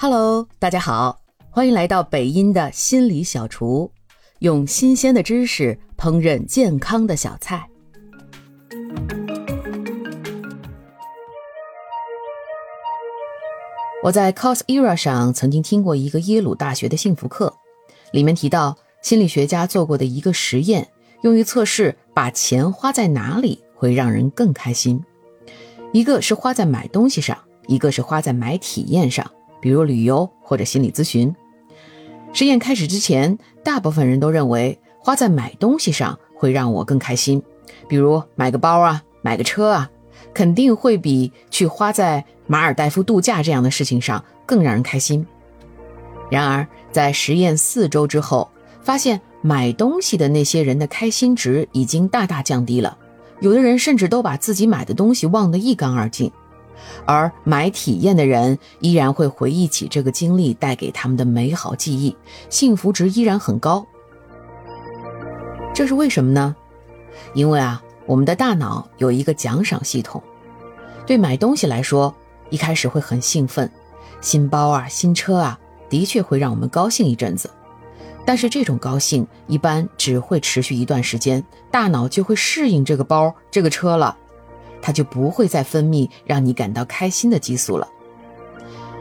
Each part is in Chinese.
Hello，大家好，欢迎来到北音的心理小厨，用新鲜的知识烹饪健康的小菜。我在 Cos Era 上曾经听过一个耶鲁大学的幸福课，里面提到心理学家做过的一个实验，用于测试把钱花在哪里会让人更开心。一个是花在买东西上，一个是花在买体验上。比如旅游或者心理咨询。实验开始之前，大部分人都认为花在买东西上会让我更开心，比如买个包啊，买个车啊，肯定会比去花在马尔代夫度假这样的事情上更让人开心。然而，在实验四周之后，发现买东西的那些人的开心值已经大大降低了，有的人甚至都把自己买的东西忘得一干二净。而买体验的人依然会回忆起这个经历带给他们的美好记忆，幸福值依然很高。这是为什么呢？因为啊，我们的大脑有一个奖赏系统。对买东西来说，一开始会很兴奋，新包啊、新车啊，的确会让我们高兴一阵子。但是这种高兴一般只会持续一段时间，大脑就会适应这个包、这个车了。它就不会再分泌让你感到开心的激素了。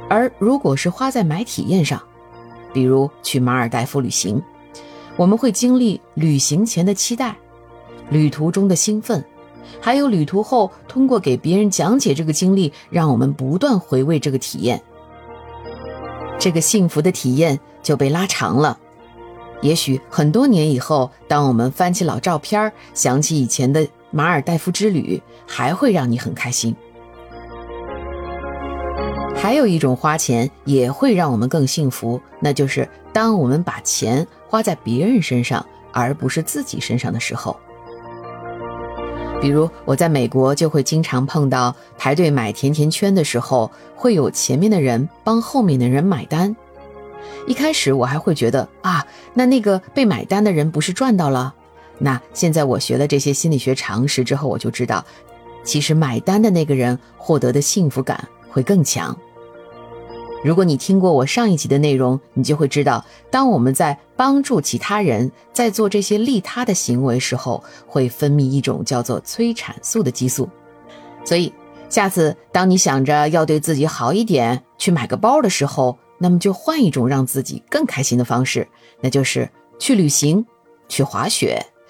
而如果是花在买体验上，比如去马尔代夫旅行，我们会经历旅行前的期待、旅途中的兴奋，还有旅途后通过给别人讲解这个经历，让我们不断回味这个体验。这个幸福的体验就被拉长了。也许很多年以后，当我们翻起老照片，想起以前的。马尔代夫之旅还会让你很开心。还有一种花钱也会让我们更幸福，那就是当我们把钱花在别人身上，而不是自己身上的时候。比如我在美国就会经常碰到排队买甜甜圈的时候，会有前面的人帮后面的人买单。一开始我还会觉得啊，那那个被买单的人不是赚到了？那现在我学了这些心理学常识之后，我就知道，其实买单的那个人获得的幸福感会更强。如果你听过我上一集的内容，你就会知道，当我们在帮助其他人，在做这些利他的行为时候，会分泌一种叫做催产素的激素。所以，下次当你想着要对自己好一点，去买个包的时候，那么就换一种让自己更开心的方式，那就是去旅行，去滑雪。